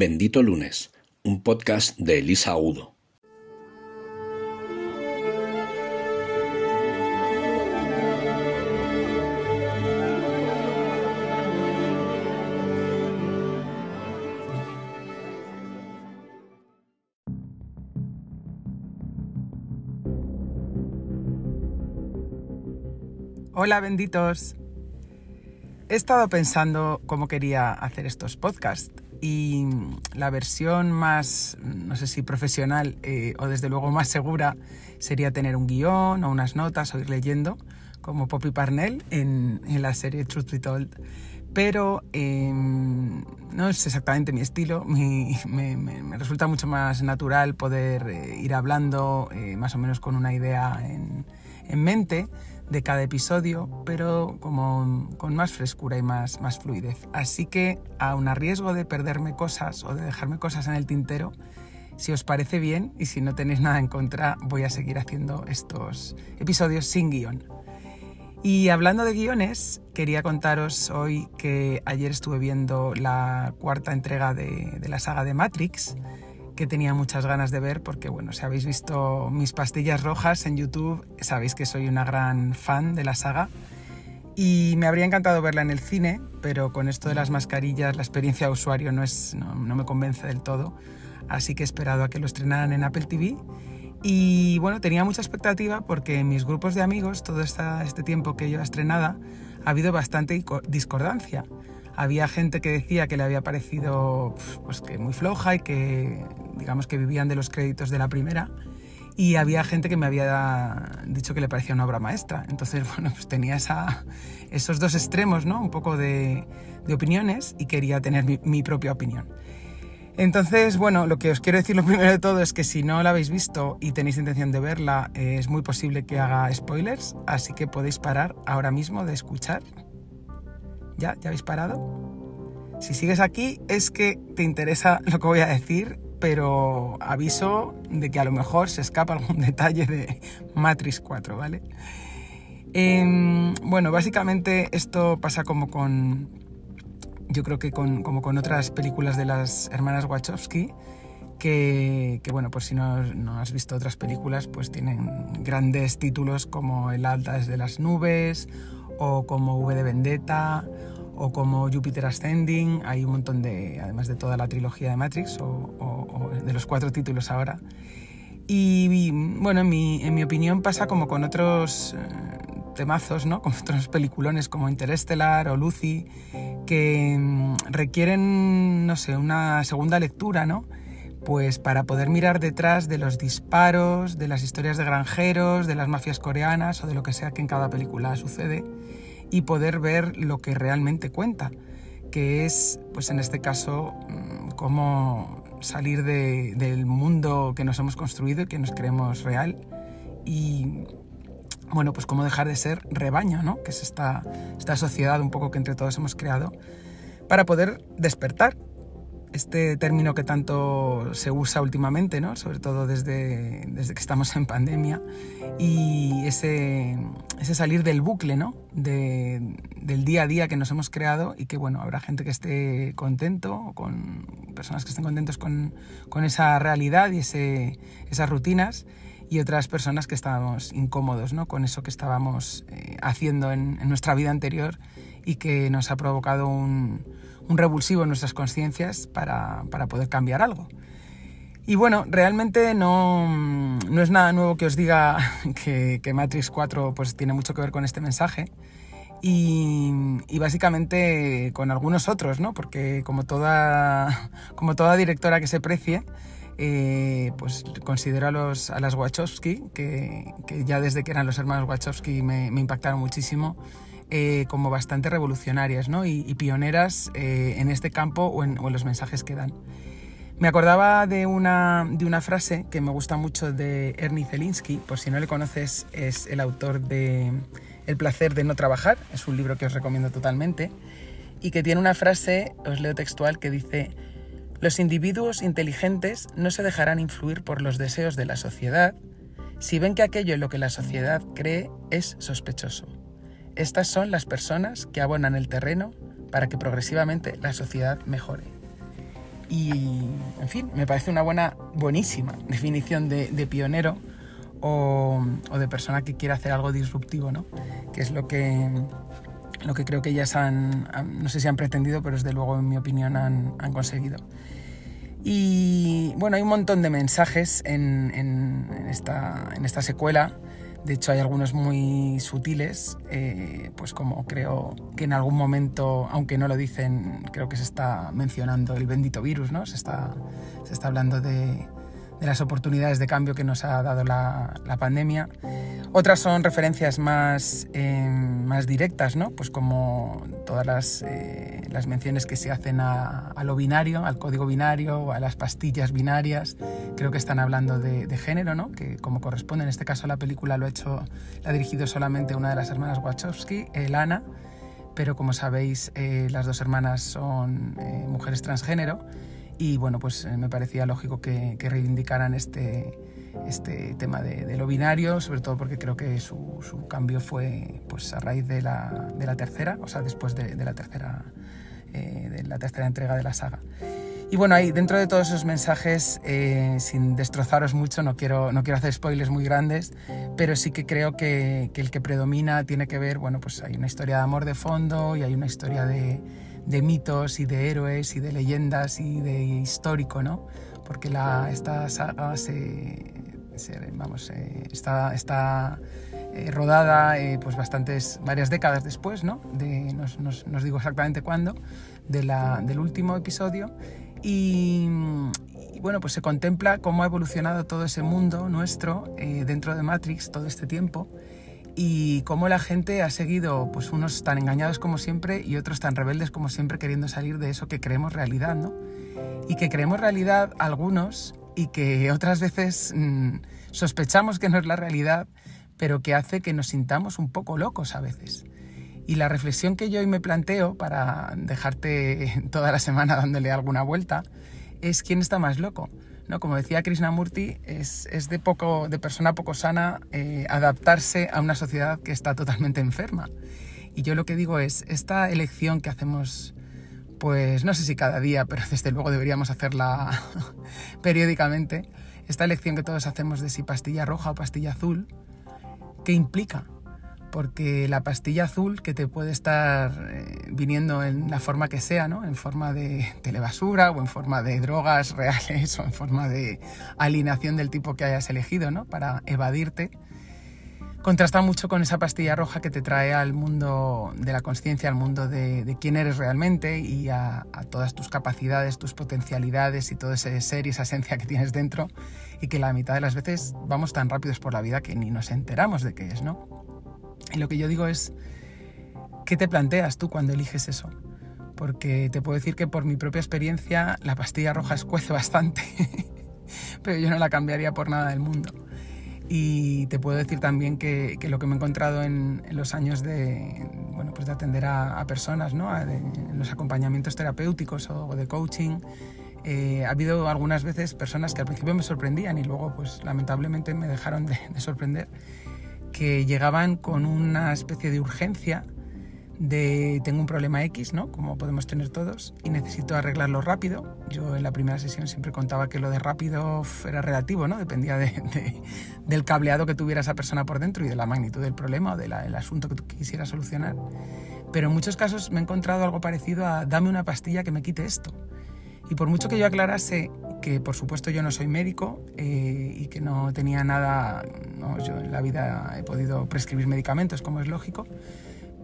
Bendito Lunes, un podcast de Elisa Udo. Hola benditos. He estado pensando cómo quería hacer estos podcasts y la versión más, no sé si profesional eh, o desde luego más segura sería tener un guion o unas notas o ir leyendo como Poppy Parnell en, la serie Truth Be Told. Pero em, no es exactamente mi estilo, me, resulta mucho más natural poder eh, ir hablando eh, más o menos con una idea en, en mente de cada episodio, pero como con más frescura y más, más fluidez. Así que, aun a riesgo de perderme cosas o de dejarme cosas en el tintero, si os parece bien y si no tenéis nada en contra, voy a seguir haciendo estos episodios sin guion. Y hablando de guiones, quería contaros hoy que ayer estuve viendo la cuarta entrega de, de la saga de Matrix que tenía muchas ganas de ver porque, bueno, si habéis visto mis pastillas rojas en YouTube, sabéis que soy una gran fan de la saga. Y me habría encantado verla en el cine, pero con esto de las mascarillas la experiencia de usuario no, es, no, me convence del todo. Así que he esperado a que lo estrenaran en Apple TV. Y bueno, tenía mucha expectativa porque en mis grupos de amigos, todo este tiempo que lleva estrenada, ha habido bastante discordancia. Había gente que decía que le había parecido pues, que muy floja y que digamos que vivían de los créditos de la primera y había gente que me había dicho que le parecía una obra maestra. Entonces, bueno, pues tenía esos dos extremos, ¿no? Un poco de, opiniones y quería tener mi, propia opinión. Entonces, bueno, lo que os quiero decir lo primero de todo es que si no la habéis visto y tenéis intención de verla, es muy posible que haga spoilers, así que podéis parar ahora mismo de escuchar ¿Ya? ¿Ya habéis parado? Si sigues aquí es que te interesa lo que voy a decir, pero aviso de que a lo mejor se escapa algún detalle de Matrix 4, ¿vale? Em, bueno, básicamente esto pasa como con, yo creo que con, como con otras películas de las hermanas Wachowski, que, que, bueno, pues si no, no, has visto otras películas, pues tienen grandes títulos como El alta desde las nubes o como V de Vendetta o como Jupiter Ascending, hay un montón de, además de toda la trilogía de Matrix o, de los cuatro títulos ahora. Y, bueno, en mi, en mi, opinión pasa como con otros eh, temazos, ¿no? con otros peliculones como Interstellar o Lucy, que mm, requieren, no sé, una segunda lectura, ¿no? Pues para poder mirar detrás de los disparos, de las historias de granjeros, de las mafias coreanas o de lo que sea que en cada película sucede y poder ver lo que realmente cuenta, que es, pues en este caso, mm, cómo salir del mundo que nos hemos construido y que nos creemos real y, bueno, pues cómo dejar de ser rebaño, ¿no? Que es esta, esta sociedad un poco que entre todos hemos creado, para poder despertar este término que tanto se usa últimamente, ¿no? sobre todo desde, desde que estamos en pandemia, y ese, ese salir del bucle ¿no? de, del día a día que nos hemos creado y que bueno, habrá gente que esté contento, con personas que estén contentos con, con esa realidad y ese, esas rutinas, y otras personas que estábamos incómodos ¿no? con eso que estábamos eh, haciendo en, en nuestra vida anterior y que nos ha provocado un un revulsivo en nuestras conciencias para, para, poder cambiar algo. Y bueno, realmente no, no, es nada nuevo que os diga que, Matrix 4 pues, tiene mucho que ver con este mensaje. Y, básicamente con algunos otros, ¿no? Porque como toda, como toda directora que se precie, eh, pues considero a, los, a las Wachowski, que, que, ya desde que eran los hermanos Wachowski me impactaron muchísimo, eh, como bastante revolucionarias ¿no? y, pioneras eh, en este campo o en, los mensajes que dan. Me acordaba de una, de una frase que me gusta mucho de Ernie Zelinsky, por si no le conoces, es el autor de El placer de no trabajar, es un libro que os recomiendo totalmente, y que tiene una frase, os leo textual, que dice, los individuos inteligentes no se dejarán influir por los deseos de la sociedad si ven que aquello en lo que la sociedad cree es sospechoso. Estas son las personas que abonan el terreno para que progresivamente la sociedad mejore. Y, en fin, me parece una buena, buenísima definición de, pionero o, de persona que quiere hacer algo disruptivo, ¿no? Que es lo que, lo que creo que ellas han, no sé si han pretendido, pero desde luego, en mi opinión, han, conseguido. Y bueno, hay un montón de mensajes en esta secuela de hecho, hay algunos muy sutiles, eh, pues como creo que en algún momento, aunque no lo dicen, creo que se está mencionando el bendito virus, ¿no? Se está, se está hablando de, de las oportunidades de cambio que nos ha dado la, la pandemia. Otras son referencias más, eh, más directas, ¿no? Pues como todas las, eh, las menciones que se hacen a, a, lo binario, al código binario a las pastillas binarias. Creo que están hablando de, género, ¿no? Que como corresponde en este caso la película lo ha hecho, la ha dirigido solamente una de las hermanas Wachowski, Lana, pero como sabéis eh, las dos hermanas son mujeres transgénero y bueno, pues eh, me parecía lógico que, reivindicaran este, este tema de, lo binario, sobre todo porque creo que su, su, cambio fue pues a raíz de la, de la tercera, o sea, después de, de la tercera eh, de la tercera entrega de la saga. Y bueno, ahí dentro de todos esos mensajes, eh, sin destrozaros mucho, no quiero, no quiero hacer spoilers muy grandes, pero sí que creo que, que el que predomina tiene que ver, bueno, pues hay una historia de amor de fondo y hay una historia de, de mitos y de héroes y de leyendas y de histórico, ¿no? Porque la, esta saga se, vamos, eh, está, está eh, rodada eh, pues bastantes, varias décadas después, ¿no? De, no digo exactamente cuándo, de la, del último episodio. Y, y, bueno, pues se contempla cómo ha evolucionado todo ese mundo nuestro dentro de Matrix todo este tiempo y cómo la gente ha seguido, pues unos tan engañados como siempre y otros tan rebeldes como siempre queriendo salir de eso que creemos realidad, ¿no? Y que creemos realidad algunos y que otras veces mmm, sospechamos que no es la realidad, pero que hace que nos sintamos un poco locos a veces. Y la reflexión que yo hoy me planteo para dejarte toda la semana dándole alguna vuelta es quién está más loco ¿no? Como decía Krishnamurti, es, es de, poco, de persona poco sana eh, adaptarse a una sociedad que está totalmente enferma. Y yo lo que digo es, esta elección que hacemos, pues no sé si cada día, pero desde luego deberíamos hacerla periódicamente, esta elección que todos hacemos de si pastilla roja o pastilla azul, ¿qué implica? Porque la pastilla azul que te puede estar eh, viniendo en la forma que sea, ¿no? en forma de telebasura o en forma de drogas reales o en forma de alineación del tipo que hayas elegido ¿no? para evadirte, contrasta mucho con esa pastilla roja que te trae al mundo de la conciencia, al mundo de, de, quién eres realmente y a, a, todas tus capacidades, tus potencialidades y todo ese ser y esa esencia que tienes dentro y que la mitad de las veces vamos tan rápidos por la vida que ni nos enteramos de qué es, ¿no? Y lo que yo digo es, ¿qué te planteas tú cuando eliges eso? Porque te puedo decir que por mi propia experiencia la pastilla roja escuece bastante, pero yo no la cambiaría por nada del mundo. Y te puedo decir también que, que lo que me he encontrado en, en, los años de, bueno, pues de atender a, a personas, ¿no? A, de, en los acompañamientos terapéuticos o, o de coaching, eh, ha habido algunas veces personas que al principio me sorprendían y luego pues lamentablemente me dejaron de, de sorprender que llegaban con una especie de urgencia de tengo un problema X, ¿no? Como podemos tener todos, y necesito arreglarlo rápido. Yo en la primera sesión siempre contaba que lo de rápido era relativo, ¿no? Dependía de, de, del cableado que tuviera esa persona por dentro y de la magnitud del problema o del de asunto que tú quisieras solucionar. Pero en muchos casos me he encontrado algo parecido a dame una pastilla que me quite esto. Y por mucho que yo aclarase que por supuesto yo no soy médico eh, y que no tenía nada, no, yo en la vida he podido prescribir medicamentos como es lógico,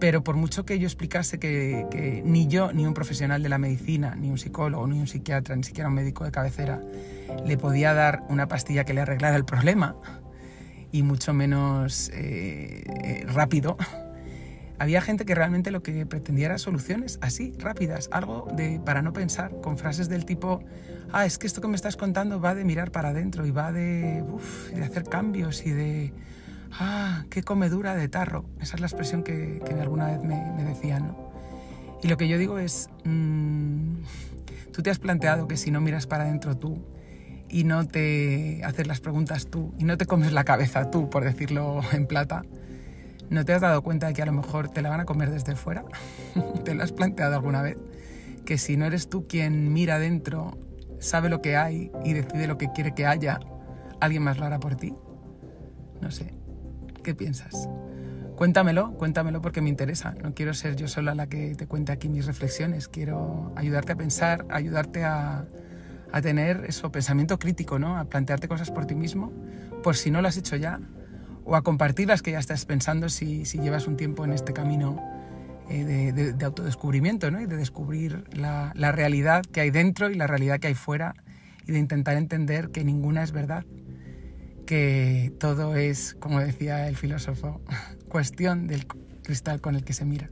pero por mucho que yo explicase que, que, ni yo, ni un profesional de la medicina, ni un psicólogo, ni un psiquiatra, ni siquiera un médico de cabecera, le podía dar una pastilla que le arreglara el problema, y mucho menos eh, eh, rápido, había gente que realmente lo que pretendía era soluciones así, rápidas, algo de para no pensar, con frases del tipo, ah, es que esto que me estás contando va de mirar para adentro y va de, uf, de hacer cambios y de, ah, qué comedura de tarro. Esa es la expresión que, que alguna vez me, me, decían, ¿no? Y lo que yo digo es, mmm, tú te has planteado que si no miras para adentro tú y no te haces las preguntas tú y no te comes la cabeza tú, por decirlo en plata, ¿No te has dado cuenta de que a lo mejor te la van a comer desde fuera? ¿Te lo has planteado alguna vez? Que si no eres tú quien mira dentro sabe lo que hay y decide lo que quiere que haya, ¿alguien más lo hará por ti? No sé. ¿Qué piensas? Cuéntamelo, cuéntamelo porque me interesa. No quiero ser yo sola la que te cuente aquí mis reflexiones. Quiero ayudarte a pensar, ayudarte a, a tener eso, pensamiento crítico, ¿no? A plantearte cosas por ti mismo, por si no lo has hecho ya, o a compartir las que ya estás pensando si, si llevas un tiempo en este camino eh, de, autodescubrimiento, ¿no? Y de descubrir la, la realidad que hay dentro y la realidad que hay fuera y de intentar entender que ninguna es verdad, que todo es, como decía el filósofo, cuestión del cristal con el que se mira.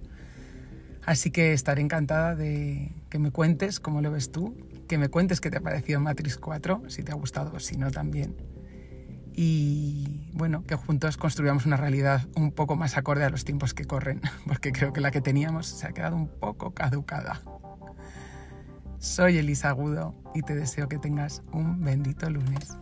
Así que estaré encantada de que me cuentes cómo lo ves tú, que me cuentes qué te ha parecido Matrix 4, si te ha gustado o si no también. Y bueno, que juntos construyamos una realidad un poco más acorde a los tiempos que corren, porque creo que la que teníamos se ha quedado un poco caducada. Soy Elisa Agudo y te deseo que tengas un bendito lunes.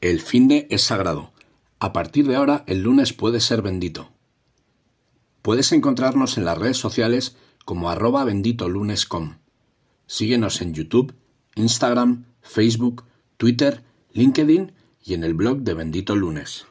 El finde es sagrado. A partir de ahora, el lunes puede ser bendito. Puedes encontrarnos en las redes sociales como arroba benditolunes.com. Síguenos en YouTube, Instagram, Facebook, Twitter, LinkedIn y en el blog de Bendito Lunes.